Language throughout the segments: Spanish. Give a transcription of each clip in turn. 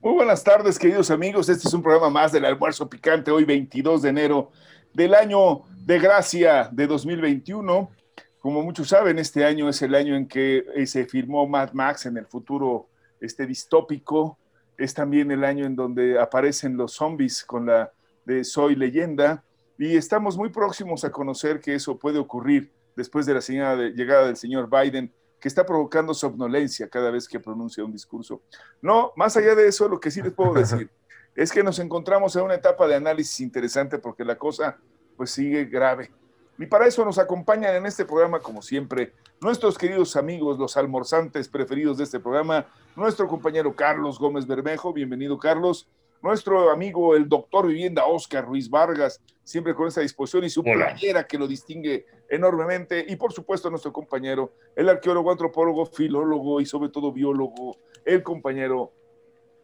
Muy buenas tardes, queridos amigos. Este es un programa más del almuerzo picante, hoy 22 de enero del año de gracia de 2021. Como muchos saben, este año es el año en que eh, se firmó Mad Max en el futuro este distópico. Es también el año en donde aparecen los zombies con la de Soy leyenda. Y estamos muy próximos a conocer que eso puede ocurrir después de la llegada del señor Biden que está provocando somnolencia cada vez que pronuncia un discurso. No, más allá de eso, lo que sí les puedo decir es que nos encontramos en una etapa de análisis interesante porque la cosa pues sigue grave. Y para eso nos acompañan en este programa, como siempre, nuestros queridos amigos, los almorzantes preferidos de este programa, nuestro compañero Carlos Gómez Bermejo, bienvenido Carlos, nuestro amigo el doctor vivienda Oscar Ruiz Vargas, siempre con esa disposición y su playera que lo distingue enormemente, y por supuesto nuestro compañero, el arqueólogo, antropólogo, filólogo y sobre todo biólogo, el compañero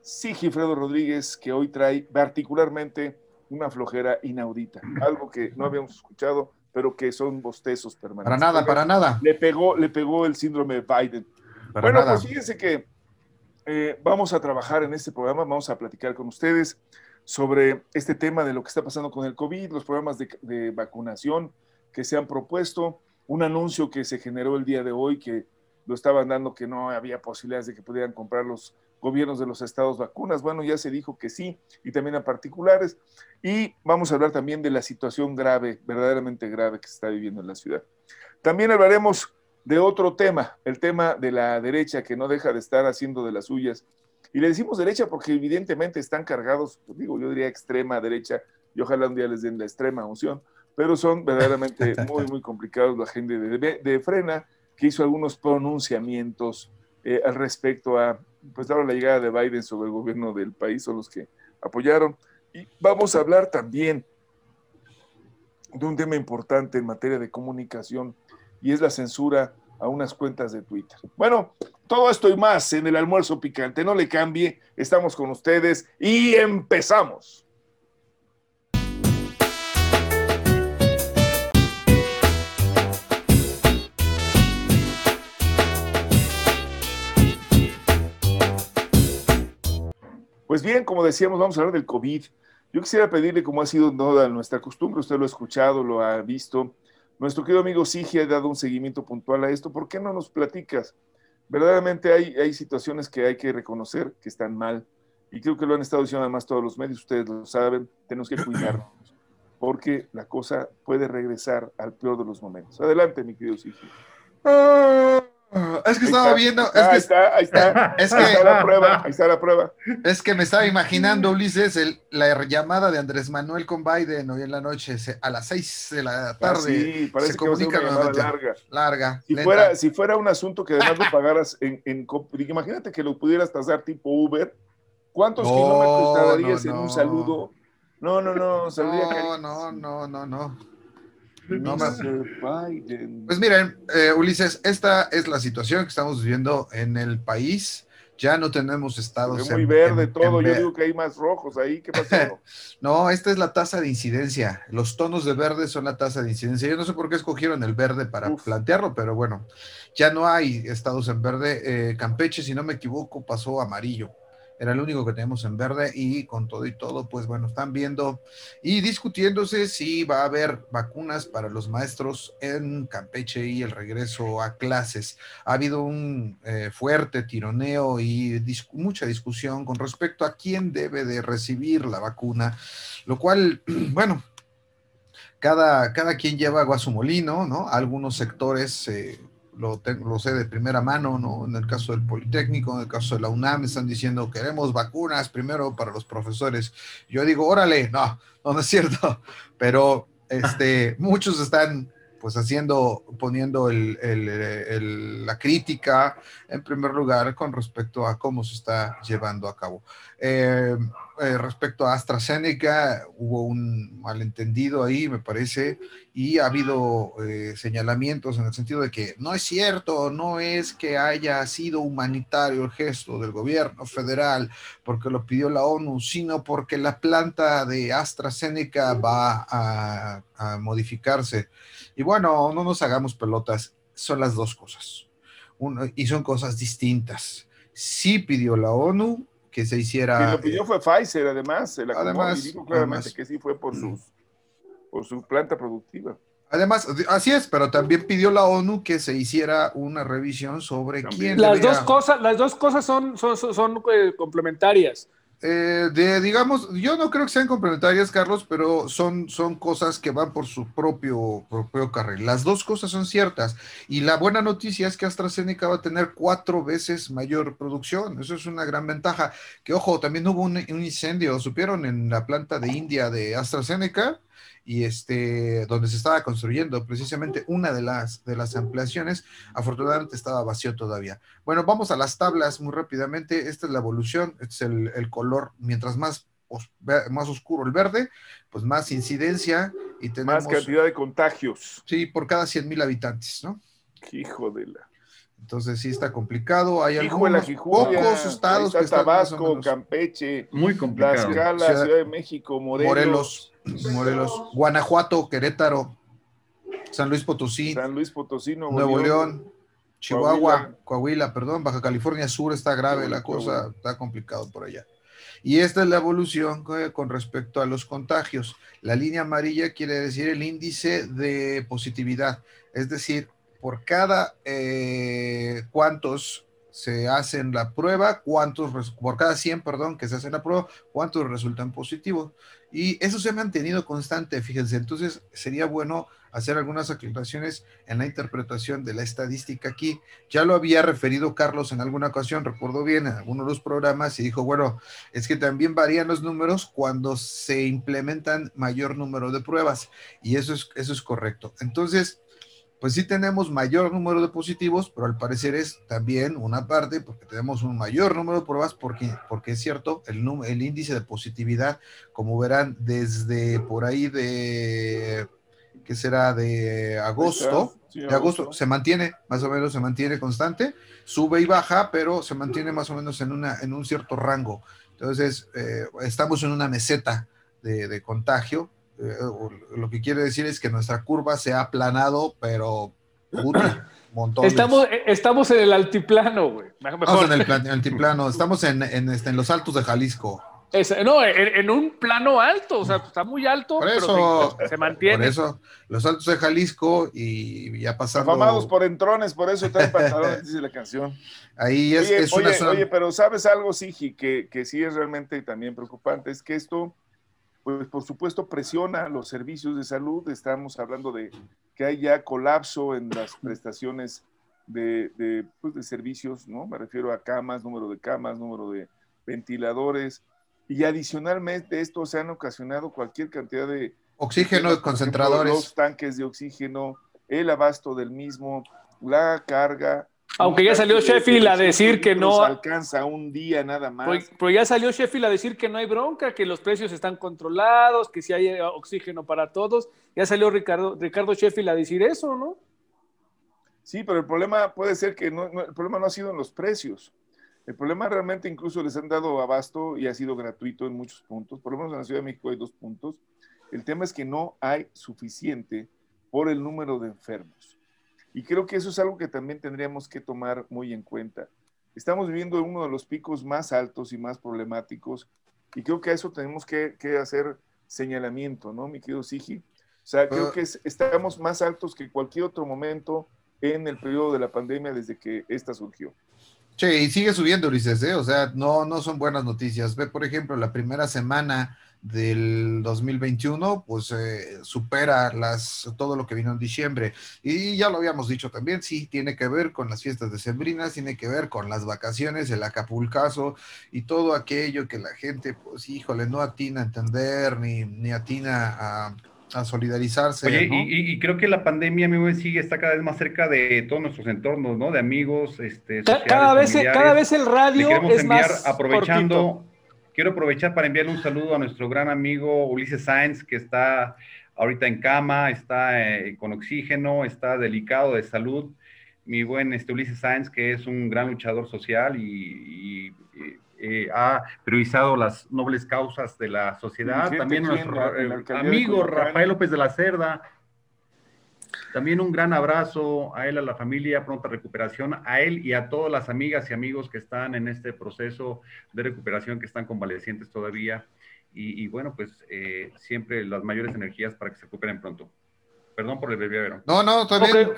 Sigifredo Rodríguez, que hoy trae particularmente una flojera inaudita, algo que no habíamos escuchado, pero que son bostezos permanentes. Para nada, para nada. Le pegó, le pegó el síndrome de Biden. bueno, pues fíjense que eh, vamos a trabajar en este programa, vamos a platicar con ustedes sobre este tema de lo que está pasando con el COVID, los programas de, vacunación que se han propuesto, un anuncio que se generó el día de hoy que lo estaban dando que no había posibilidades de que pudieran comprar los gobiernos de los estados vacunas. Bueno, ya se dijo que sí, y también a particulares. Y vamos a hablar también de la situación grave, verdaderamente grave que se está viviendo en la ciudad. También hablaremos de otro tema, el tema de la derecha que no deja de estar haciendo de las suyas. Y le decimos derecha porque evidentemente están cargados, pues digo, yo diría extrema derecha, y ojalá un día les den la extrema unción, pero son verdaderamente muy, muy complicados la gente de, Frena, que hizo algunos pronunciamientos eh, al respecto a, pues ahora la llegada de Biden sobre el gobierno del país, son los que apoyaron. Y vamos a hablar también de un tema importante en materia de comunicación y es la censura a unas cuentas de Twitter. Bueno, todo esto y más en el almuerzo picante. No le cambie, estamos con ustedes y empezamos. Pues bien, como decíamos, vamos a hablar del COVID. Yo quisiera pedirle, como ha sido toda nuestra costumbre, usted lo ha escuchado, lo ha visto, nuestro querido amigo Sigi ha dado un seguimiento puntual a esto. ¿Por qué no nos platicas? Verdaderamente hay, hay situaciones que hay que reconocer que están mal. Y creo que lo han estado diciendo además todos los medios, ustedes lo saben, tenemos que cuidarnos, porque la cosa puede regresar al peor de los momentos. Adelante, mi querido Sigi. Ah, es que estaba viendo. Es ahí que, está, ahí está. Es ahí que, está la prueba, ahí está la prueba. Es que me estaba imaginando, Ulises, el, la llamada de Andrés Manuel con Biden hoy en la noche, a las seis de la ah, tarde. sí, parece se que comunica una llamada nuevamente. larga. Larga. Si lenta. fuera, si fuera un asunto que además lo pagaras en, en imagínate que lo pudieras tasar tipo Uber, ¿cuántos No, kilómetros tardarías no, en un no. saludo? No, no, no, No, no, no, no, no. No, me- Biden. Pues miren, eh, Ulises, esta es la situación que estamos viviendo en el país. Ya no tenemos estados. ve muy en- verde en- todo, en yo digo que hay más rojos ahí, ¿qué pasó? No, esta es la tasa de incidencia. Los tonos de verde son la tasa de incidencia. Yo no sé por qué escogieron el verde para Uf. plantearlo, pero bueno, ya no hay estados en verde. Eh, Campeche, si no me equivoco, pasó amarillo. Era el único que tenemos en verde y con todo y todo, pues bueno, están viendo y discutiéndose si va a haber vacunas para los maestros en Campeche y el regreso a clases. Ha habido un eh, fuerte tironeo y mucha discusión con respecto a quién debe de recibir la vacuna, lo cual, bueno, cada, cada quien lleva agua a su molino, ¿no? Algunos sectores, eh, lo, tengo- lo sé de primera mano, ¿no? En el caso del Politécnico, en el caso de la UNAM, están diciendo queremos vacunas primero para los profesores. Yo digo, órale, no, no, es cierto, pero este, muchos están pues haciendo, poniendo el- la crítica en primer lugar con respecto a cómo se está llevando a cabo. Eh, eh, respecto a AstraZeneca, hubo un malentendido ahí, me parece, y ha habido eh, señalamientos en el sentido de que no es cierto, no es que haya sido humanitario el gesto del gobierno federal porque lo pidió la ONU, sino porque la planta de AstraZeneca va a, modificarse. Y bueno, no nos hagamos pelotas, son las dos cosas. Y son cosas distintas. Sí pidió la ONU que se hiciera. Quien lo pidió eh, fue Pfizer, además, se la además, y dijo claramente que sí fue por, sus, por su planta productiva. Además, así es, pero también pidió la ONU que se hiciera una revisión sobre quién. Las dos cosas, las dos cosas son, son, son eh, complementarias. Eh, de, digamos, yo no creo que sean complementarias, Carlos, pero son, son cosas que van por su propio, propio carril. Las dos cosas son ciertas. Y la buena noticia es que AstraZeneca va a tener cuatro veces mayor producción. Eso es una gran ventaja. Que, ojo, también hubo un, un incendio, supieron, en la planta de India de AstraZeneca y este, donde se estaba construyendo precisamente una de las, de las ampliaciones, afortunadamente estaba vacío todavía. Bueno, vamos a las tablas muy rápidamente. Esta es la evolución, este es el, el color, mientras más, más oscuro el verde, pues más incidencia y tenemos... Más cantidad de contagios. Sí, por cada 100 mil habitantes, ¿no? Hijo de la... Entonces sí está complicado. Hay algunos pocos estados que están Tabasco, Campeche, muy complicado. Tlaxcala, Ciudad, Ciudad de México, Morelos, Morelos, Guanajuato, Querétaro, San Luis Potosí, San Luis Potosí, Nuevo, León, Chihuahua, Coahuila. perdón, Baja California Sur está grave la cosa, está complicado por allá. Y esta es la evolución con respecto a los contagios. La línea amarilla quiere decir el índice de positividad, es decir, por cada eh, cuántos se hacen la prueba, cuántos, por cada 100, perdón, que se hacen la prueba, cuántos resultan positivos. Y eso se ha mantenido constante, fíjense. Entonces, sería bueno hacer algunas aclaraciones en la interpretación de la estadística aquí. Ya lo había referido Carlos en alguna ocasión, recuerdo bien, en alguno de los programas, y dijo, bueno, es que también varían los números cuando se implementan mayor número de pruebas. Y eso es, eso es correcto. Entonces, pues sí tenemos mayor número de positivos, pero al parecer es también una parte porque tenemos un mayor número de pruebas, porque, porque es cierto, el, el índice de positividad, como verán, desde por ahí de, ¿qué será? De agosto, de agosto, se mantiene, más o menos se mantiene constante, sube y baja, pero se mantiene más o menos en, una, en un cierto rango. Entonces, eh, estamos en una meseta de, de contagio, eh, lo que quiere decir es que nuestra curva se ha aplanado, pero Estamos, eh, estamos en el altiplano, güey. Estamos en el altiplano, estamos en, en, este, en, los altos de Jalisco. no, en, un plano alto, o sea, está muy alto, pero se, mantiene. Por eso, los altos de Jalisco y ya pasando. Afamados por entrones, por eso traen pantalones, dice la canción. Ahí es, es oye, Oye, pero ¿sabes algo, Sigi, que, que sí es realmente también preocupante? Es que esto pues por supuesto presiona los servicios de salud. Estamos hablando de que hay ya colapso en las prestaciones de, pues, de, servicios, ¿no? Me refiero a camas, número de camas, número de ventiladores. Y adicionalmente esto se han ocasionado cualquier cantidad de... Oxígeno, concentradores. los tanques de oxígeno, el abasto del mismo, la carga, aunque ya salió Sheffield a decir que no. alcanza un día nada más. Pero, ya salió Sheffield a decir que no hay bronca, que los precios están controlados, que si hay oxígeno para todos. Ya salió Ricardo, Ricardo Sheffield a decir eso, ¿no? Sí, pero el problema puede ser que no, el problema no ha sido en los precios. El problema realmente incluso les han dado abasto y ha sido gratuito en muchos puntos. Por lo menos en la Ciudad de México hay dos puntos. El tema es que no hay suficiente por el número de enfermos. Y creo que eso es algo que también tendríamos que tomar muy en cuenta. Estamos viviendo uno de los picos más altos y más problemáticos y creo que a eso tenemos que, hacer señalamiento, ¿no, mi querido Sigi? O sea, creo ah. que estamos más altos que cualquier otro momento en el periodo de la pandemia desde que esta surgió. Che, y sigue subiendo, Ulises, ¿eh? O sea, no, no son buenas noticias. Ve, por ejemplo, la primera semana del 2021, pues eh, supera las, todo lo que vino en diciembre. Y ya lo habíamos dicho también, sí, tiene que ver con las fiestas decembrinas, tiene que ver con las vacaciones, el acapulcazo y todo aquello que la gente, pues híjole, no atina a entender ni, ni atina a, a solidarizarse. Oye, y, creo que la pandemia, amigo, sigue, está cada vez más cerca de todos nuestros entornos, ¿no? De amigos, este, cada, vez, cada vez el radio es más aprovechando... Quiero aprovechar para enviarle un saludo a nuestro gran amigo Ulises Sáenz, que está ahorita en cama, está eh, con oxígeno, está delicado de salud. Mi buen este, Ulises Sáenz, que es un gran luchador social y, eh, ha priorizado las nobles causas de la sociedad. También nuestro amigo Rafael López de la Cerda, También un gran abrazo a él, a la familia, pronta recuperación, a él y a todas las amigas y amigos que están en este proceso de recuperación, que están convalecientes todavía. Y, bueno, pues eh, siempre las mayores energías para que se recuperen pronto. Perdón por el bebé, No, no, también.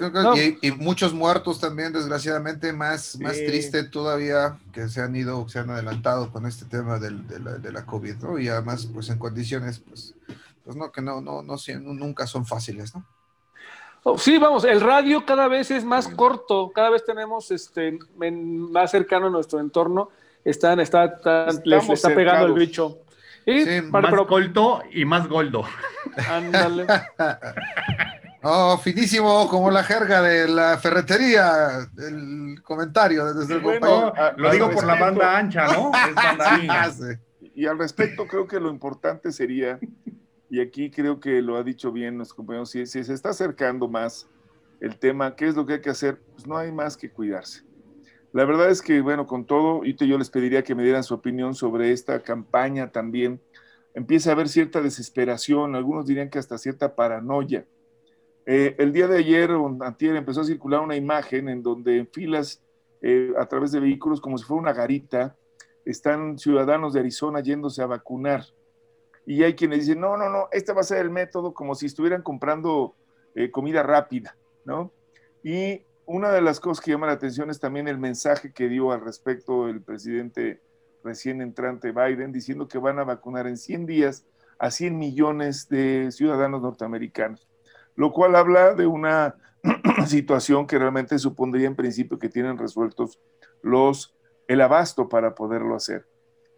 Y, muchos muertos también, desgraciadamente, más, más triste todavía que se han ido, se han adelantado con este tema del, de, la, de, la, COVID, ¿no? Y además, pues en condiciones, pues, pues no, que no, no, no, nunca son fáciles, ¿no? Oh, sí, vamos, el radio cada vez es más corto, cada vez tenemos este más cercano a nuestro entorno, están, está, está les, está pegando el bicho. Sí, más corto y más goldo. Ándale. Oh, finísimo, como la jerga de la ferretería, el comentario desde el bueno, Lo digo por la banda ancha, ¿no? Es banda ancha. Y al respecto, creo que lo importante sería y aquí creo que lo ha dicho bien nuestro compañero, si, se está acercando más el tema, ¿qué es lo que hay que hacer? Pues no hay más que cuidarse. La verdad es que, bueno, con todo, yo les pediría que me dieran su opinión sobre esta campaña también. Empieza a haber cierta desesperación, algunos dirían que hasta cierta paranoia. Eh, el día de ayer antier empezó a circular una imagen en donde en filas eh, a través de vehículos, como si fuera una garita, están ciudadanos de Arizona yéndose a vacunar y hay quienes dicen, no, no, no, este va a ser el método como si estuvieran comprando eh, comida rápida, ¿no? Y una de las cosas que llama la atención es también el mensaje que dio al respecto el presidente recién entrante Biden, diciendo que van a vacunar en 100 días a 100 millones de ciudadanos norteamericanos, lo cual habla de una situación que realmente supondría en principio que tienen resueltos los el abasto para poderlo hacer.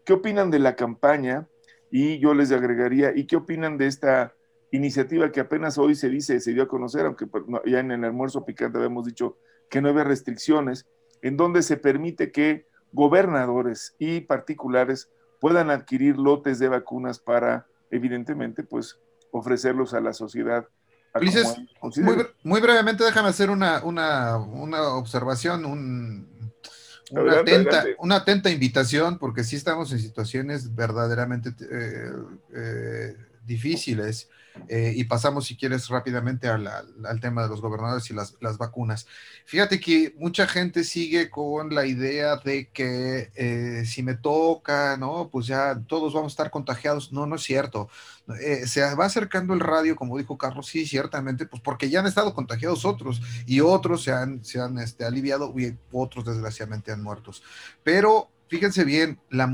¿Qué opinan de la campaña? Y yo les agregaría, ¿y qué opinan de esta iniciativa que apenas hoy se dice, se dio a conocer, aunque ya en el almuerzo picante habíamos dicho que no había restricciones, en donde se permite que gobernadores y particulares puedan adquirir lotes de vacunas para, evidentemente, pues ofrecerlos a la sociedad. muy, muy, brevemente déjame hacer una, una, una observación, un, una, atenta, una atenta invitación, porque sí estamos en situaciones verdaderamente eh, eh, difíciles. Eh, y pasamos, si quieres, rápidamente al, tema de los gobernadores y las, vacunas. Fíjate que mucha gente sigue con la idea de que eh, si me toca, ¿no? Pues ya todos vamos a estar contagiados. No, no es cierto. Eh, se va acercando el radio, como dijo Carlos, sí, ciertamente, pues porque ya han estado contagiados otros y otros se han, se han este, aliviado y otros desgraciadamente han muertos. Pero fíjense bien, la,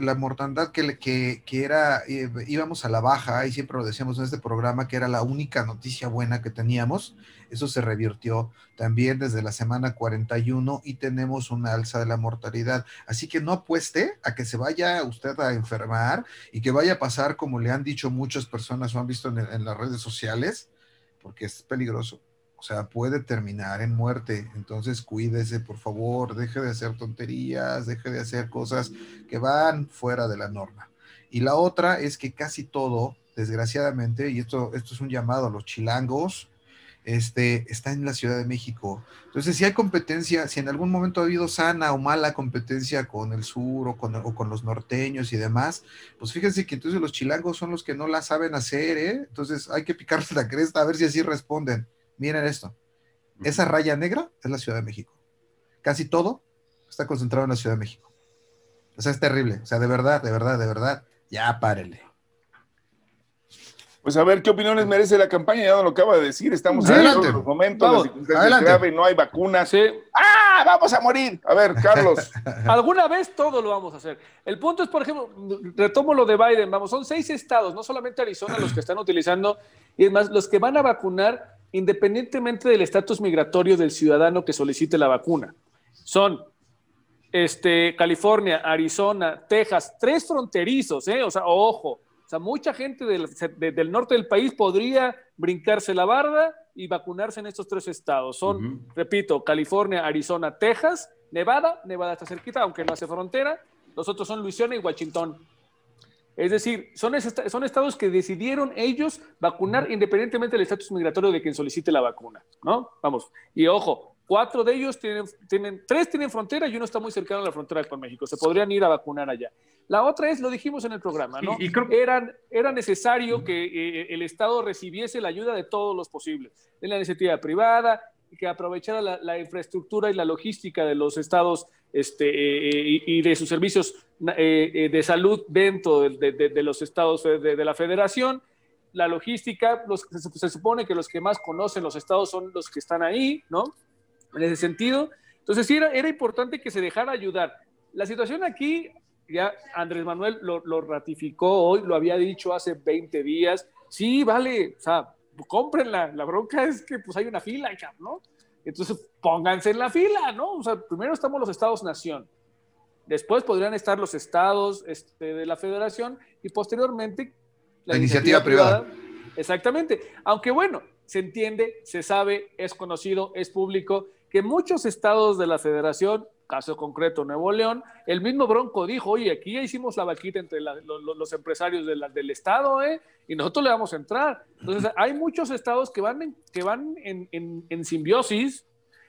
la mortandad que, que, que era, eh, íbamos a la baja, y siempre lo decíamos en este programa, que era la única noticia buena que teníamos, eso se revirtió también desde la semana 41 y tenemos una alza de la mortalidad. Así que no apueste a que se vaya usted a enfermar y que vaya a pasar como le han dicho muchas personas o han visto en las redes sociales, porque es peligroso sea, puede terminar en muerte. Entonces, cuídese, por favor, deje de hacer tonterías, deje de hacer cosas que van fuera de la norma. Y la otra es que casi todo, desgraciadamente, y esto, esto es un llamado a los chilangos, este, está en la Ciudad de México. Entonces, si hay competencia, si en algún momento ha habido sana o mala competencia con el sur o con, o con los norteños y demás, pues fíjense que entonces los chilangos son los que no la saben hacer, ¿eh? Entonces hay que picarse la cresta a ver si así responden. Miren esto. Esa raya negra es la Ciudad de México. Casi todo está concentrado en la Ciudad de México. O sea, es terrible. O sea, de verdad, de verdad, de verdad, ya párele. Pues a ver, ¿qué opiniones merece la campaña? Ya lo acaba de decir, estamos en los momentos, grave, no hay vacunas. ¡Ah, vamos a morir! A ver, Carlos. Alguna vez todo lo vamos a hacer. El punto es, por ejemplo, retomo lo de Biden, vamos, son seis estados, no solamente Arizona los que están utilizando, y es más, los que van a vacunar independientemente del estatus migratorio del ciudadano que solicite la vacuna. Son este, California, Arizona, Texas, tres fronterizos, ¿eh? o sea, ojo, o sea, mucha gente del, del, norte del país podría brincarse la barda y vacunarse en estos tres estados. Son, repito, California, Arizona, Texas, Nevada, Nevada está cerquita, aunque no hace frontera, los otros son Luisiana y Washington. Es decir, son, son estados que decidieron ellos vacunar independientemente del estatus migratorio de quien solicite la vacuna, ¿no? Vamos, y ojo, cuatro de ellos tienen, tienen, tres tienen frontera y uno está muy cercano a la frontera con México, se podrían ir a vacunar allá. La otra es, lo dijimos en el programa, ¿no? Y, era necesario que eh, el Estado recibiese la ayuda de todos los posibles, de la iniciativa privada, que aprovechara la, infraestructura y la logística de los estados este, eh, y de sus servicios de salud dentro de, los estados de, la federación. La logística, se, supone que los que más conocen los estados son los que están ahí, ¿no? En ese sentido. Entonces, sí, era, era importante que se dejara ayudar. La situación aquí ya Andrés Manuel lo, ratificó hoy, lo había dicho hace 20 días. Sí, vale, o sea, cómprenla. La bronca es que pues hay una fila, ¿no? Entonces pónganse en la fila, ¿no? O sea, primero estamos los estados-nación. Después podrían estar los estados este, de la federación y posteriormente la, iniciativa, privada. Exactamente. Aunque bueno, se entiende, se sabe, es conocido, es público que muchos estados de la federación caso concreto Nuevo León, el mismo Bronco dijo, oye, aquí ya hicimos la vaquita entre los empresarios del Estado, ¿eh? y nosotros le vamos a entrar. Entonces, hay muchos estados que van, en, que van en, simbiosis,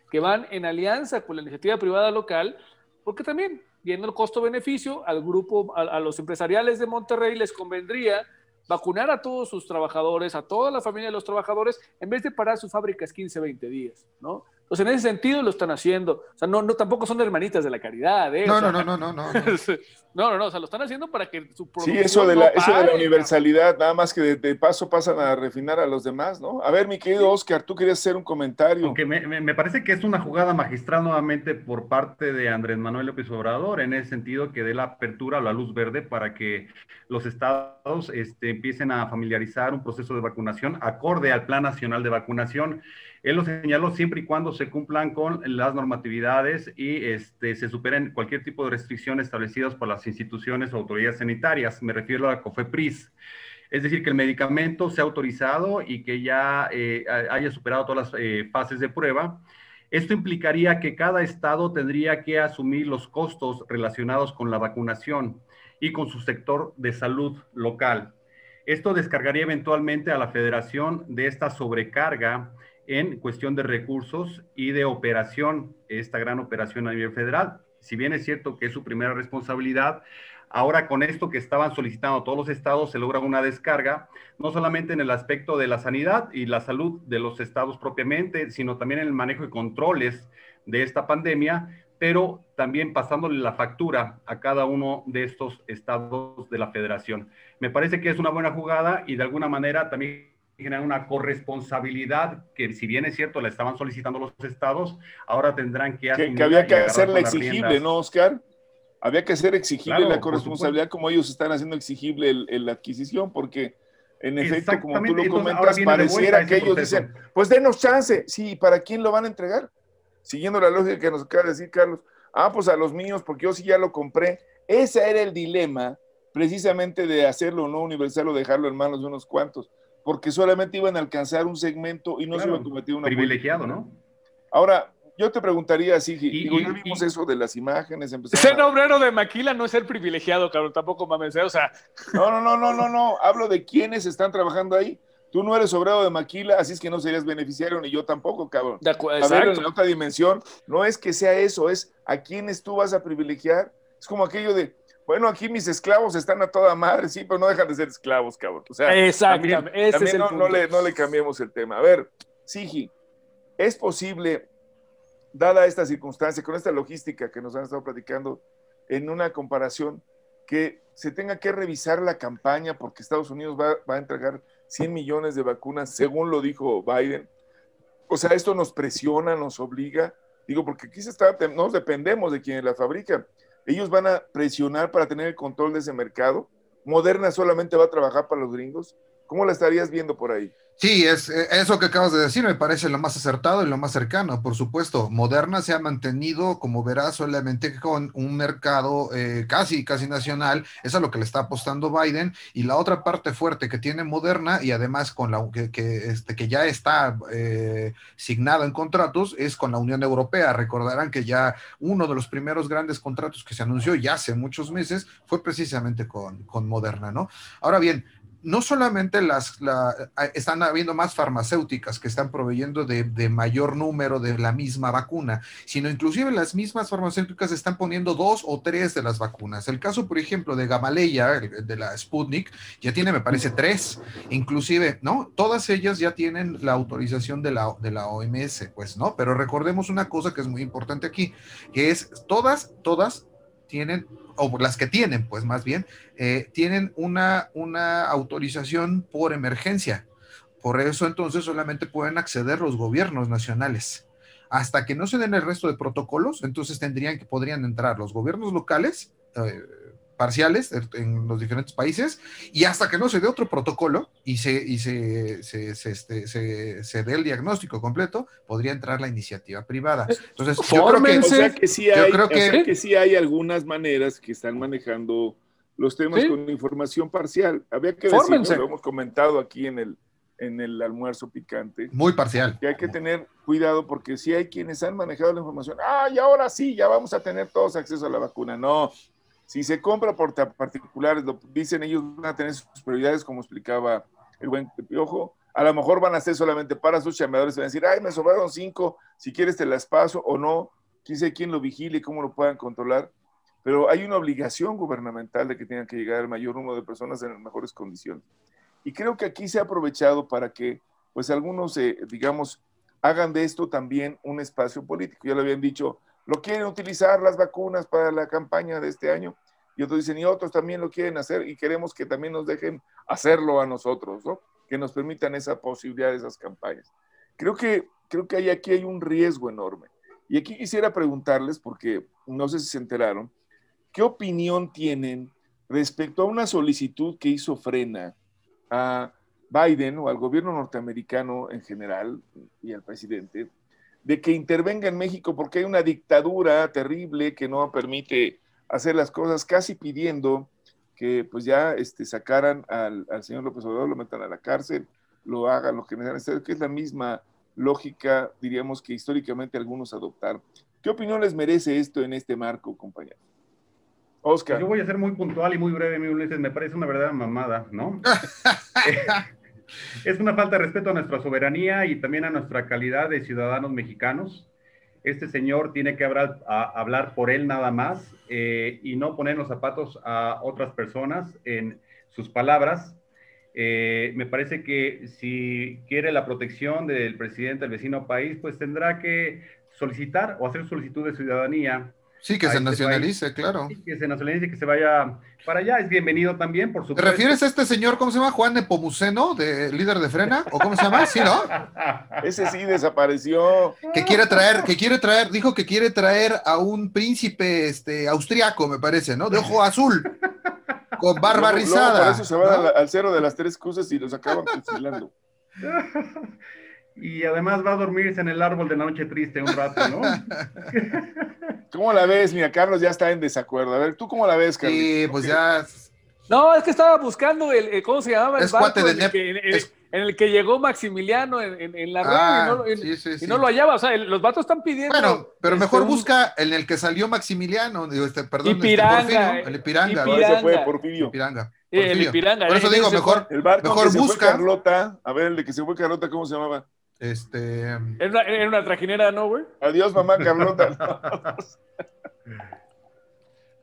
que van en alianza con la iniciativa privada local, porque también, viendo el costo-beneficio, al grupo, a, a los empresariales de Monterrey les convendría vacunar a todos sus trabajadores, a toda la familia de los trabajadores, en vez de parar sus fábricas 15, 20 días, ¿no? Entonces, en ese sentido lo están haciendo. O sea, no, no tampoco son hermanitas de la caridad. ¿eh? No, no, no, no, no, no. no, no, no, o sea, lo están haciendo para que su Sí, eso de la, eso de la universalidad, nada más que de, paso pasan a refinar a los demás, ¿no? A ver, mi querido Oscar, tú querías hacer un comentario. Aunque me, me, parece que es una jugada magistral nuevamente por parte de Andrés Manuel López Obrador, en ese sentido que dé la apertura o la luz verde para que los estados este, empiecen a familiarizar un proceso de vacunación acorde al Plan Nacional de Vacunación. Él lo señaló siempre y cuando se cumplan con las normatividades y este, se superen cualquier tipo de restricción establecidas por las instituciones o autoridades sanitarias. Me refiero a la COFEPRIS. Es decir, que el medicamento sea autorizado y que ya eh, haya superado todas las eh, fases de prueba. Esto implicaría que cada estado tendría que asumir los costos relacionados con la vacunación y con su sector de salud local. Esto descargaría eventualmente a la federación de esta sobrecarga en cuestión de recursos y de operación, esta gran operación a nivel federal. Si bien es cierto que es su primera responsabilidad, ahora con esto que estaban solicitando todos los estados se logra una descarga, no solamente en el aspecto de la sanidad y la salud de los estados propiamente, sino también en el manejo y controles de esta pandemia, pero también pasándole la factura a cada uno de estos estados de la federación. Me parece que es una buena jugada y de alguna manera también generar una corresponsabilidad que si bien es cierto la estaban solicitando los estados, ahora tendrán que Que, que había que hacerla exigible, ¿no, Oscar? Había que hacer exigible la corresponsabilidad como ellos están haciendo exigible la adquisición, porque en efecto, como tú lo comentas, pareciera que ellos dicen, pues denos chance. Sí, ¿para quién lo van a entregar? Siguiendo la lógica que nos acaba de decir Carlos. Ah, pues a los míos, porque yo sí ya lo compré. Ese era el dilema precisamente de hacerlo no universal o dejarlo en manos de unos cuantos porque solamente iban a alcanzar un segmento y no se iba a cometer una... Privilegiado, ¿no? Ahora, yo te preguntaría así, digo, ya vimos eso de las imágenes. Ser obrero de maquila no es ser privilegiado, cabrón, tampoco mames, ¿eh? o sea. No, no, no, no, no, no, hablo de quienes están trabajando ahí. Tú no eres obrero de maquila, así es que no serías beneficiario, ni yo tampoco, cabrón. De acuerdo, a ver, en otra dimensión, no es que sea eso, es a quienes tú vas a privilegiar. Es como aquello de, bueno, aquí mis esclavos están a toda madre, sí, pero no dejan de ser esclavos, cabrón. O sea, Exactamente. También, no, le, no, le, cambiemos el tema. A ver, Sigi, ¿es posible, dada esta circunstancia, con esta logística que nos han estado platicando, en una comparación, que se tenga que revisar la campaña porque Estados Unidos va, va a entregar 100 millones de vacunas, según lo dijo Biden? O sea, esto nos presiona, nos obliga. Digo, porque aquí se está, no dependemos de quien la fabrica ellos van a presionar para tener el control de ese mercado. Moderna solamente va a trabajar para los gringos. ¿Cómo la estarías viendo por ahí? Sí, es eh, eso que acabas de decir, me parece lo más acertado y lo más cercano, por supuesto. Moderna se ha mantenido, como verás, solamente con un mercado eh, casi, casi nacional, es a lo que le está apostando Biden, y la otra parte fuerte que tiene Moderna, y además con la que, este, que ya está eh, signado en contratos, es con la Unión Europea. Recordarán que ya uno de los primeros grandes contratos que se anunció ya hace muchos meses fue precisamente con, con Moderna, ¿no? Ahora bien, no solamente las, están habiendo más farmacéuticas que están proveyendo de, mayor número de la misma vacuna, sino inclusive las mismas farmacéuticas están poniendo dos o tres de las vacunas. El caso, por ejemplo, de Gamaleya, de la Sputnik, ya tiene, me parece, tres. Inclusive, ¿no? Todas ellas ya tienen la autorización de la, de la OMS, pues, ¿no? Pero recordemos una cosa que es muy importante aquí, que es todas, todas tienen, o las que tienen, pues más bien, eh, tienen una, una autorización por emergencia. Por eso entonces solamente pueden acceder los gobiernos nacionales. Hasta que no se den el resto de protocolos, entonces tendrían que podrían entrar los gobiernos locales, eh, parciales en los diferentes países y hasta que no se dé otro protocolo y se, y se, se, se, este, se, dé el diagnóstico completo, podría entrar la iniciativa privada. Entonces, yo creo que, o sea que, sí hay, creo que, que sí hay algunas maneras que están manejando los temas con información parcial. Había que decir, lo hemos comentado aquí en el, en el almuerzo picante. Muy parcial. Que hay que tener cuidado porque si hay quienes han manejado la información, ah, y ahora sí, ya vamos a tener todos acceso a la vacuna. No, si se compra por particulares, lo dicen ellos van a tener sus prioridades, como explicaba el buen Piojo. A lo mejor van a ser solamente para sus llamadores, van a decir, ay, me sobraron cinco, si quieres te las paso o no. Quién sabe quién lo vigile, cómo lo puedan controlar. Pero hay una obligación gubernamental de que tengan que llegar el mayor número de personas en las mejores condiciones. Y creo que aquí se ha aprovechado para que, pues, algunos, eh, digamos, hagan de esto también un espacio político. Ya lo habían dicho lo quieren utilizar las vacunas para la campaña de este año. Y otros dicen, y otros también lo quieren hacer y queremos que también nos dejen hacerlo a nosotros, ¿no? Que nos permitan esa posibilidad de esas campañas. Creo que, creo que hay, aquí hay un riesgo enorme. Y aquí quisiera preguntarles, porque no sé si se enteraron, ¿qué opinión tienen respecto a una solicitud que hizo Frena a Biden o al gobierno norteamericano en general y al presidente de que intervenga en México porque hay una dictadura terrible que no permite hacer las cosas, casi pidiendo que pues ya este, sacaran al, señor López Obrador, lo metan a la cárcel, lo hagan lo que necesitan que es la misma lógica, diríamos, que históricamente algunos adoptaron. ¿Qué opinión les merece esto en este marco, compañero? Oscar. Yo voy a ser muy puntual y muy breve, mi Ulises, me parece una verdadera mamada, ¿no? Es una falta de respeto a nuestra soberanía y también a nuestra calidad de ciudadanos mexicanos. Este señor tiene que hablar, por él nada más eh, y no poner los zapatos a otras personas en sus palabras. Eh, me parece que si quiere la protección del presidente del vecino país, pues tendrá que solicitar o hacer solicitud de ciudadanía Sí, que se este nacionalice, claro. que se nacionalice, que se vaya para allá. Es bienvenido también, por supuesto. ¿Te refieres a este señor, cómo se llama? Juan Nepomuceno, de líder de Frena? ¿O cómo se llama? Sí, ¿no? Ese sí desapareció. Que quiere traer, que quiere traer, dijo que quiere traer a un príncipe este, austriaco, me parece, ¿no? De ojo azul. Con barba rizada. por eso se va al, cero de las tres cruces y los acaban fusilando. y además va a dormirse en el árbol de la noche triste un rato, ¿no? ¿Cómo la ves? Mira, Carlos ya está en desacuerdo. A ver, ¿tú cómo la ves, Carlos? Sí, pues ya. No, es que estaba buscando el, ¿cómo se llamaba? El barco en, el que, en, el que, llegó Maximiliano en, la red ah, y, no, lo hallaba. O sea, los vatos están pidiendo. Bueno, pero mejor este, busca en el que salió Maximiliano, digo, este, perdón, este, Ipiranga, el Ipiranga. Ipiranga. fue Porfirio. Ipiranga. El Ipiranga. Por eso digo, mejor, el barco mejor que busca. Se fue Carlota, a ver, el de que se fue Carlota, ¿cómo se llamaba? Este. Era una, era una trajinera, ¿no, güey? Adiós, mamá Carlota.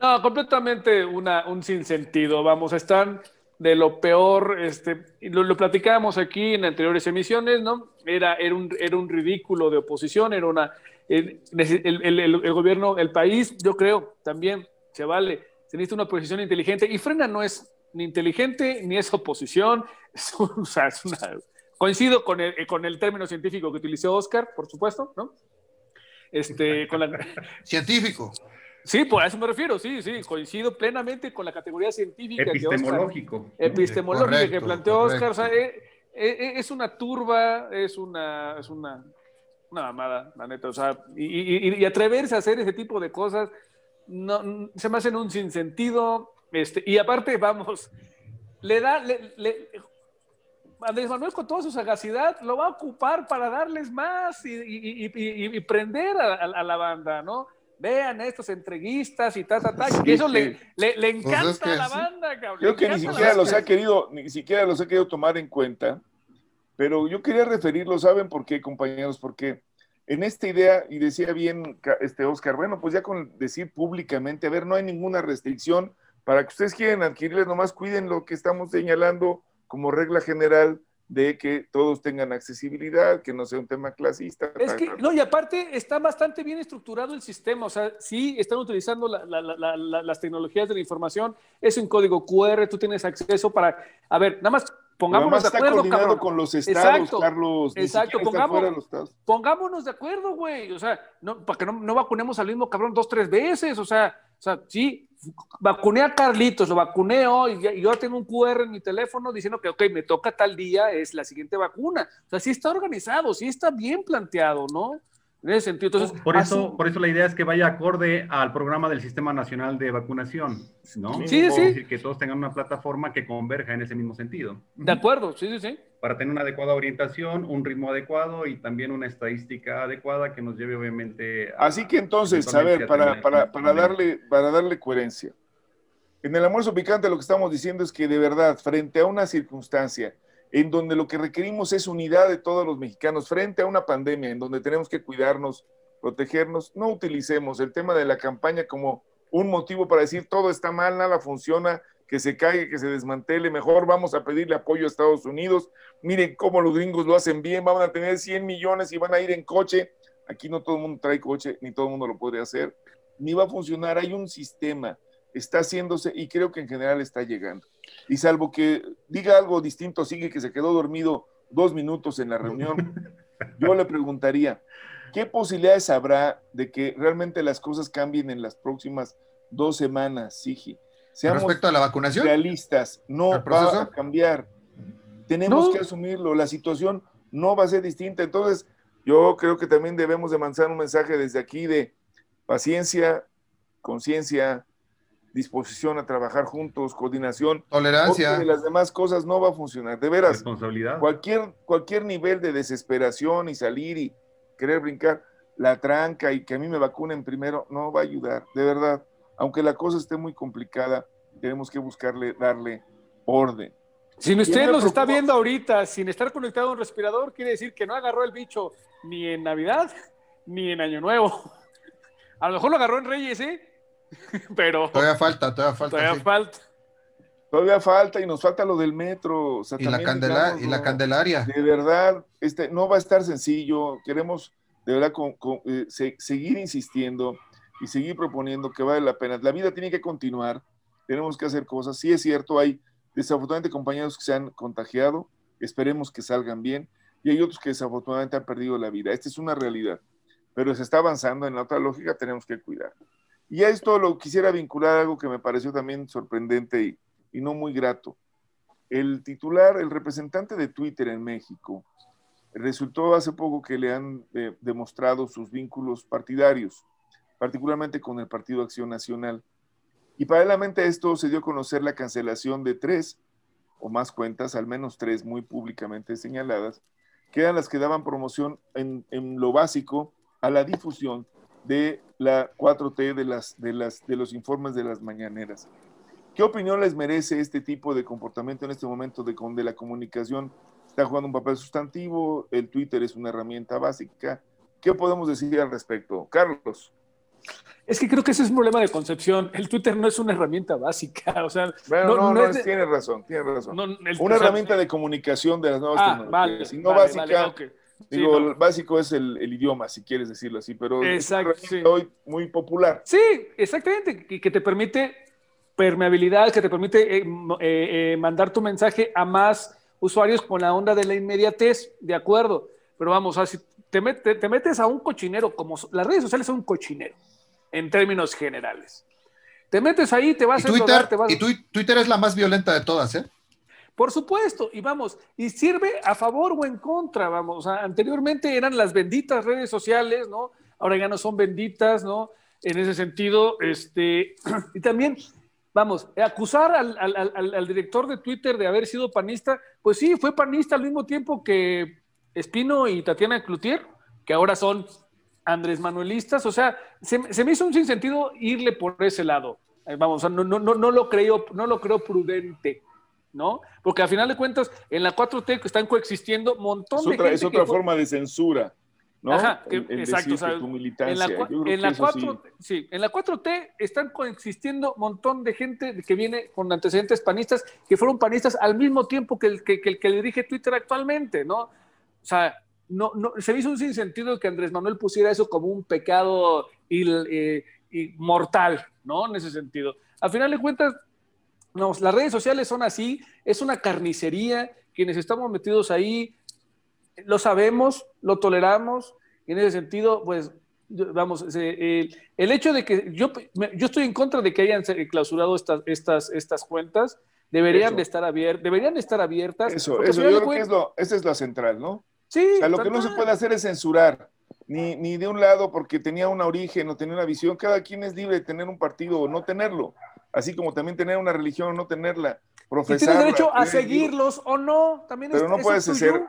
no, completamente una, un sinsentido. Vamos, están de lo peor, este, lo, lo platicábamos aquí en anteriores emisiones, ¿no? Era, era, un, era un ridículo de oposición, era una. El, el, el, gobierno, el país, yo creo, también se vale, se necesita una oposición inteligente y Frena no es ni inteligente ni es oposición, es, o sea, es una Coincido con el, con el término científico que utilizó Oscar, por supuesto, ¿no? Este, con la... Científico. Sí, por eso me refiero, sí, sí, coincido plenamente con la categoría científica. Epistemológico. Que epistemológico que planteó Oscar. O sea, eh, eh, eh, es una turba, es una, es una, una mamada, la neta. O sea, y, y, atreverse a hacer ese tipo de cosas no, se me hacen un sinsentido. Este, y aparte, vamos, le da, le, Andrés Manuel con toda su sagacidad lo va a ocupar para darles más y, prender a, la banda, ¿no? Vean estos entreguistas y ta, ta, ta. eso le, le, pues encanta a la banda, cabrón. Creo que ni siquiera los ha querido, ni siquiera los ha querido tomar en cuenta, pero yo quería referirlo, ¿saben por qué, compañeros? Porque en esta idea, y decía bien este Oscar, bueno, pues ya con decir públicamente, a ver, no hay ninguna restricción, para que ustedes quieran adquirirles, nomás cuiden lo que estamos señalando como regla general de que todos tengan accesibilidad, que no sea un tema clasista. Es que, no, y aparte está bastante bien estructurado el sistema, o sea, sí están utilizando las tecnologías de la información, es un código QR, tú tienes acceso para, a ver, nada más pongámonos de acuerdo, cabrón. con los estados, exacto, Carlos. Exacto, pongámonos de acuerdo, güey, o sea, no, para que no, no vacunemos al mismo cabrón dos, tres veces, o sea, o sea, sí, vacuné a Carlitos, lo vacuné hoy, y yo tengo un QR en mi teléfono diciendo que, ok, me toca tal día, es la siguiente vacuna. O sea, sí está organizado, sí está bien planteado, ¿no? En ese sentido. Entonces, por eso, por eso la idea es que vaya acorde al programa del Sistema Nacional de Vacunación, ¿no? Sí, sí. Es decir, que todos tengan una plataforma que converja en ese mismo sentido. De acuerdo, sí, sí, sí. Para tener una adecuada orientación, un ritmo adecuado y también una estadística adecuada que nos lleve obviamente a... Así que entonces, a ver, para, para, para, darle, para darle coherencia, en el almuerzo picante lo que estamos diciendo es que de verdad, frente a una circunstancia en donde lo que requerimos es unidad de todos los mexicanos frente a una pandemia en donde tenemos que cuidarnos, protegernos, no utilicemos el tema de la campaña como un motivo para decir todo está mal, nada funciona, que se caiga, que se desmantele, mejor vamos a pedirle apoyo a Estados Unidos, miren cómo los gringos lo hacen bien, van a tener 100 millones y van a ir en coche, aquí no todo el mundo trae coche, ni todo el mundo lo puede hacer, ni va a funcionar, hay un sistema, está haciéndose y creo que en general está llegando. Y salvo que diga algo distinto, sigue que se quedó dormido dos minutos en la reunión, yo le preguntaría, ¿qué posibilidades habrá de que realmente las cosas cambien en las próximas dos semanas, Sigi? Seamos Respecto a la vacunación. Realistas, no va a cambiar. Tenemos que asumirlo, la situación no va a ser distinta. Entonces, yo creo que también debemos de mandar un mensaje desde aquí de paciencia, conciencia, disposición a trabajar juntos, coordinación. Tolerancia. Y las demás cosas no va a funcionar. De veras. Responsabilidad. Cualquier, cualquier nivel de desesperación y salir y querer brincar la tranca y que a mí me vacunen primero no va a ayudar. De verdad. Aunque la cosa esté muy complicada, tenemos que buscarle, darle orden. Si usted nos está viendo ahorita sin estar conectado a un respirador, quiere decir que no agarró el bicho ni en Navidad ni en Año Nuevo. A lo mejor lo agarró en Reyes, ¿eh? Pero. Todavía falta, todavía falta. Todavía falta. Todavía falta y nos falta lo del metro. y, la y la Candelaria. De verdad, este, no va a estar sencillo. Queremos, de verdad, eh, seguir insistiendo y seguir proponiendo que vale la pena. La vida tiene que continuar. Tenemos que hacer cosas. Sí es cierto, hay desafortunadamente compañeros que se han contagiado. Esperemos que salgan bien. Y hay otros que desafortunadamente han perdido la vida. Esta es una realidad. Pero se está avanzando en la otra lógica, tenemos que cuidar. Y a esto lo quisiera vincular algo que me pareció también sorprendente y, no muy grato. El titular, el representante de Twitter en México, resultó hace poco que le han eh, demostrado sus vínculos partidarios, particularmente con el Partido Acción Nacional. Y paralelamente a esto se dio a conocer la cancelación de tres o más cuentas, al menos tres muy públicamente señaladas, que eran las que daban promoción en, lo básico a la difusión de la 4T de, las, de, las, de los informes de las mañaneras. ¿Qué opinión les merece este tipo de comportamiento en este momento de donde la comunicación está jugando un papel sustantivo, el Twitter es una herramienta básica? ¿Qué podemos decir al respecto? Carlos. Es que creo que ese es un problema de concepción. El Twitter no es una herramienta básica. O sea, bueno, no, no, tiene razón, tiene razón. una herramienta de comunicación de las nuevas ah, tecnologías. y no básica. Digo, el básico es el, idioma, si quieres decirlo así, pero es hoy muy popular. Sí, exactamente, que te permite permeabilidad, que te permite eh, eh, eh, mandar tu mensaje a más usuarios con la onda de la inmediatez, de acuerdo. Pero vamos, si te, te, metes a un cochinero, como las redes sociales son un cochinero, en términos generales. Te metes ahí, te vas a Twitter, Y Twitter es la más violenta de todas, ¿eh? Por supuesto, y vamos, y sirve a favor o en contra, vamos, anteriormente eran las benditas redes sociales, ¿no? Ahora ya no son benditas, ¿no? En ese sentido, este, y también, vamos, acusar al, al, director de Twitter de haber sido panista, pues sí, fue panista al mismo tiempo que Espino y Tatiana Cloutier, que ahora son Andrés Manuelistas, o sea, se, se me hizo un sinsentido irle por ese lado. Eh, vamos, no, no, no, no, lo creo, no lo creo prudente. ¿no? Porque al final de cuentas, en la 4T que están coexistiendo un montón es de otra, gente Es otra forma de censura. ¿no? Ajá, exacto. en la, en la 4, sí. en la 4T están coexistiendo un montón de gente que viene con antecedentes panistas, que fueron panistas al mismo tiempo que el que, que, el que dirige Twitter actualmente, ¿no? O sea, no, no, se me hizo un sinsentido que Andrés Manuel pusiera eso como un pecado y, eh, y mortal, ¿no? En ese sentido. Al final de cuentas, no, las redes sociales son así, es una carnicería, quienes estamos metidos ahí lo sabemos, lo toleramos, y en ese sentido, pues, vamos, el hecho de que yo, yo estoy en contra de que hayan clausurado estas, estas, estas cuentas, deberían de estar abiertas, deberían de estar abiertas. Eso, eso yo creo que es lo, esa es la central, ¿no? Sí. O sea, lo que no se puede hacer es censurar, ni, ni de un lado porque tenía un origen o tenía una visión, cada quien es libre de tener un partido o no tenerlo, así como también tener una religión o no tenerla. Profesar, y tienes derecho a seguirlos o no, también Pero no puedes hacer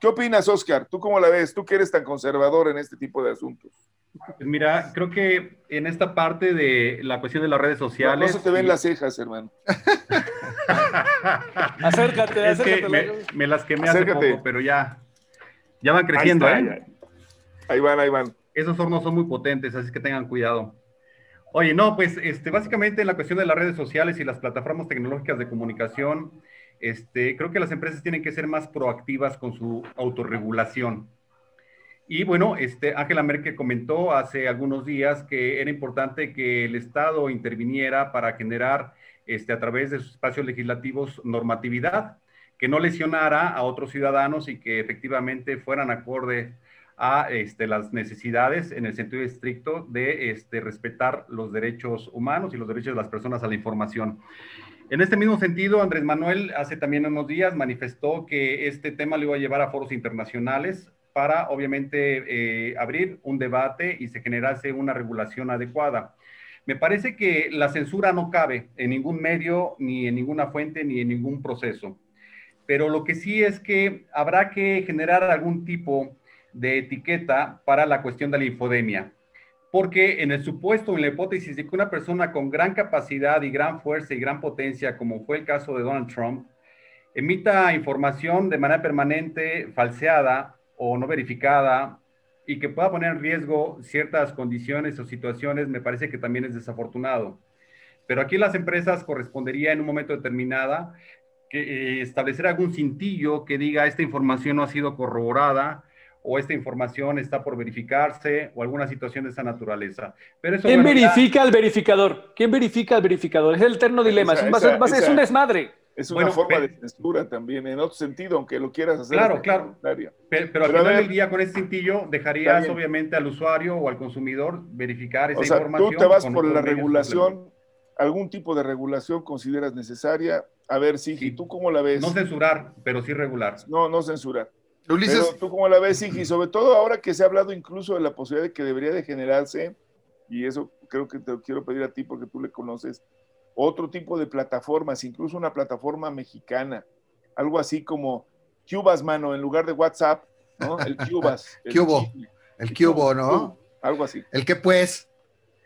¿Qué opinas, Oscar? ¿Tú cómo la ves? Tú que eres tan conservador en este tipo de asuntos. Pues mira, creo que en esta parte de la cuestión de las redes sociales. No, se te ven las cejas, hermano. acércate, acércate. me, las quemé hace poco, pero ya, ya van creciendo, ¿eh? Ahí van, ahí van. Esos hornos son muy potentes, así que tengan cuidado. Oye, no, pues este, básicamente en la cuestión de las redes sociales y las plataformas tecnológicas de comunicación, este, creo que las empresas tienen que ser más proactivas con su autorregulación. Y bueno, este, Angela Merkel comentó hace algunos días que era importante que el Estado interviniera para generar este, a través de sus espacios legislativos normatividad que no lesionara a otros ciudadanos y que efectivamente fueran acorde a este, las necesidades en el sentido estricto de este, respetar los derechos humanos y los derechos de las personas a la información. En este mismo sentido, Andrés Manuel hace también unos días manifestó que este tema lo iba a llevar a foros internacionales para, obviamente, eh, abrir un debate y se generase una regulación adecuada. Me parece que la censura no cabe en ningún medio, ni en ninguna fuente, ni en ningún proceso. Pero lo que sí es que habrá que generar algún tipo de etiqueta para la cuestión de la infodemia porque en el supuesto, en la hipótesis de que una persona con gran capacidad y gran fuerza y gran potencia, como fue el caso de Donald Trump, emita información de manera permanente, falseada o no verificada, y que pueda poner en riesgo ciertas condiciones o situaciones, me parece que también es desafortunado. Pero aquí las empresas correspondería en un momento determinado que eh, establecer algún cintillo que diga esta información no ha sido corroborada, o esta información está por verificarse o alguna situación de esa naturaleza. Pero eso, ¿Quién verifica al verificador? ¿Quién verifica al verificador? Es el eterno dilema, es, un desmadre. Es una forma de censura también, en otro sentido, aunque lo quieras hacer. Claro, claro. Pero, al final del día, con ese cintillo, dejarías obviamente al usuario o al consumidor verificar esa o sea, información. Tú te vas por la regulación, algún tipo de regulación consideras necesaria. A ver, sí, ¿y tú cómo la ves? No censurar, pero sí regular. No, no censurar. Ulises. ¿tú cómo la ves, Y Sobre todo ahora que se ha hablado incluso de la posibilidad de que debería de generarse, y eso creo que te lo quiero pedir a ti porque tú le conoces, otro tipo de plataformas, incluso una plataforma mexicana, algo así como Cubas, mano, en lugar de WhatsApp, ¿no? El Cubas. El Cubo. El Cubo, ¿no? Algo así. El que pues.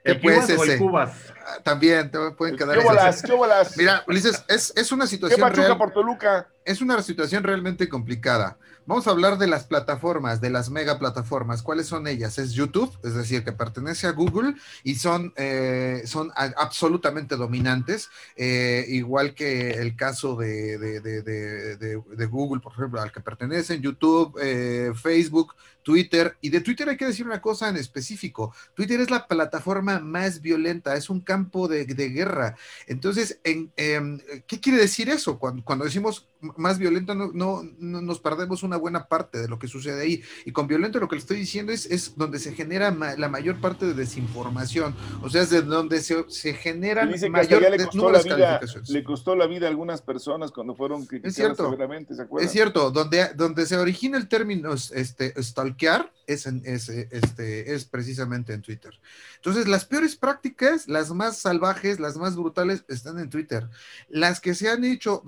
¿El Cubas o el Cubas? Ah, también te pueden quedar. ¿Qué bolas, Mira, Ulises, es, es una situación. ¿Qué real, por Toluca? Es una situación realmente complicada. Vamos a hablar de las plataformas, de las mega plataformas. ¿Cuáles son ellas? Es YouTube, es decir, que pertenece a Google y son, eh, son absolutamente dominantes, eh, igual que el caso de, de, Google, por ejemplo, al que pertenecen YouTube, eh, Facebook, Twitter. Y de Twitter hay que decir una cosa en específico. Twitter es la plataforma más violenta, es un campo de, guerra. Entonces, en, em, ¿qué quiere decir eso? Cuando, cuando decimos más violento, no, no, nos perdemos una buena parte de lo que sucede ahí. Y con violento lo que le estoy diciendo es, es donde se genera la mayor parte de desinformación. O sea, es de donde se, se generan mayor le costó, la vida, le costó la vida a algunas personas cuando fueron criticadas es cierto, severamente, ¿se Es cierto, donde, donde se origina el término este, stalkear es, es, este, es precisamente en Twitter. Entonces, las peores prácticas, las más salvajes, las más brutales, están en Twitter. Las que se han hecho,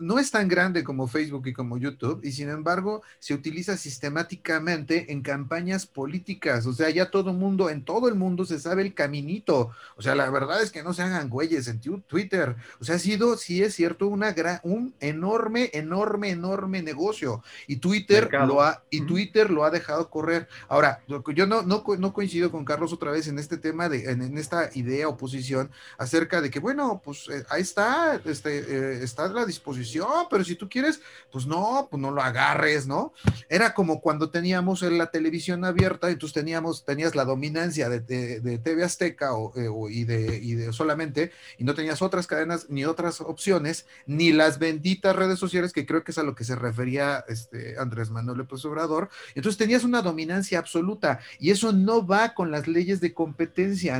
no es tan grande como Facebook y como YouTube, y sin embargo se utiliza sistemáticamente en campañas políticas. O sea, ya todo mundo, en todo el mundo se sabe el caminito. O sea, la verdad es que no se hagan güeyes en Twitter. O sea, ha sido, sí es cierto, una gran, un enorme, enorme, enorme negocio. Y Twitter, lo ha, y Twitter lo ha dejado correr. Ahora, yo no, no, no coincido con Carlos otra vez en este tema, de, en, esta idea o posición acerca de que, bueno, pues eh, ahí está, este, eh, está a la disposición, pero si tú quieres, pues no, pues no lo agarres, ¿no? Era como cuando teníamos la televisión abierta y tú teníamos, tenías la dominancia de, de, TV Azteca o, eh, y, de, y de solamente, y no tenías otras cadenas ni otras opciones, ni las benditas redes sociales, que creo que es a lo que se refería este Andrés Manuel López Obrador. Entonces tenías una dominancia absoluta y eso no va con las leyes de competencia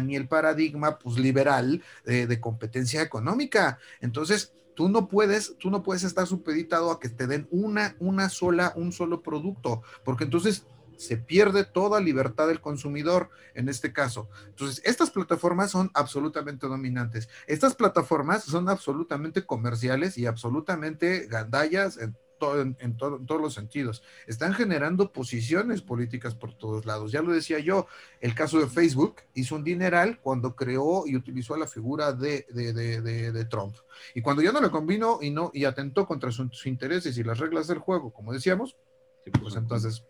ni el paradigma pues, liberal de competencia económica. Entonces, tú no puedes, tú no puedes estar supeditado a que te den una, una sola, un solo producto, porque entonces se pierde toda libertad del consumidor en este caso. Entonces, estas plataformas son absolutamente dominantes. Estas plataformas son absolutamente comerciales y absolutamente gandallas en en, todos los sentidos. Están generando posiciones políticas por todos lados. Ya lo decía yo, el caso de Facebook hizo un dineral cuando creó y utilizó la figura de, de, Trump. Y cuando ya no le combinó y, no, y atentó contra sus intereses y las reglas del juego, como decíamos, pues entonces...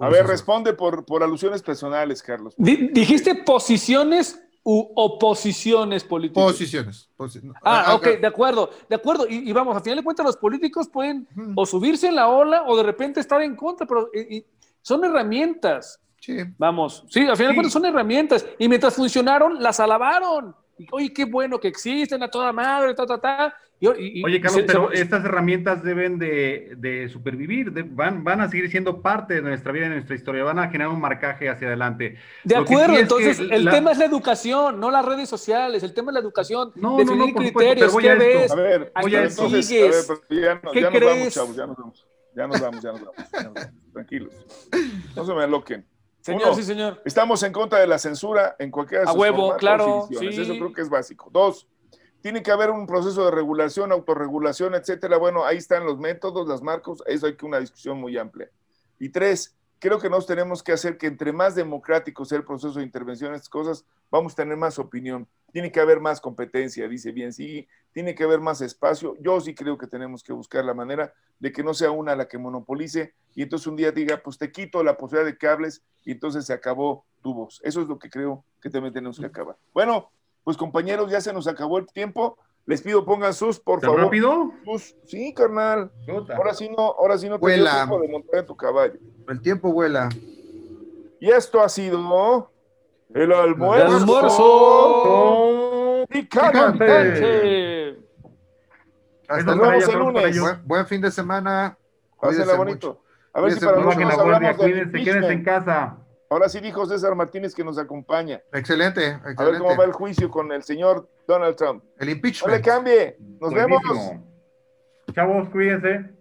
A ver, responde por, por alusiones personales, Carlos. Dijiste posiciones u oposiciones políticas. Posiciones. ah, ah, ok, de acuerdo, de acuerdo. Y, vamos, a final de cuentas los políticos pueden o subirse en la ola o de repente estar en contra, pero son herramientas. Sí. Vamos, sí, a final de cuentas son herramientas. Y mientras funcionaron, las alabaron. Oye, qué bueno que existen a toda madre, ta, ta, ta. Oye, Carlos, pero estas herramientas deben de, supervivir, van, van a seguir siendo parte de nuestra vida, de nuestra historia, van a generar un marcaje hacia adelante. De acuerdo, entonces el tema es la educación, no las redes sociales, el tema es la educación, no, definir criterios, ¿qué ves? A ver, ¿A quién sigues? ya, ¿Qué nos crees? Vamos, chavos, ya nos vamos, ya nos vamos, ya nos vamos, tranquilos, no se me aloquen. Señor, sí, señor. Estamos en contra de la censura en cualquiera de sus A huevo, claro. Sí. Eso creo que es básico. Dos, tiene que haber un proceso de regulación, autorregulación, etcétera. Bueno, ahí están los métodos, las marcos, eso hay que una discusión muy amplia. Y tres, creo que nos tenemos que hacer que entre más democrático sea el proceso de intervención en estas cosas, vamos a tener más opinión. Tiene que haber más competencia, dice bien, sí, tiene que haber más espacio. Yo sí creo que tenemos que buscar la manera de que no sea una la que monopolice y entonces un día diga, pues te quito la posibilidad de cables y entonces se acabó tu voz. Eso es lo que creo que también tenemos que acabar. Bueno, pues compañeros, ya se nos acabó el tiempo. Les pido pongan sus, por favor. rápido? Sí, carnal. Ahora sí no, ahora sí no te tiempo de montar en tu caballo. El tiempo vuela. Y esto ha sido el almuerzo. El almuerzo. Picante. Hasta luego el lunes. Buen, fin de semana. Pásenla bonito. A ver si para nosotros hablamos Cuídense, quédense en casa. Ahora sí dijo César Martínez que nos acompaña. Excelente, excelente. A ver cómo va el juicio con el señor Donald Trump. El impeachment. No le cambie. Nos vemos. Chavos, cuídense.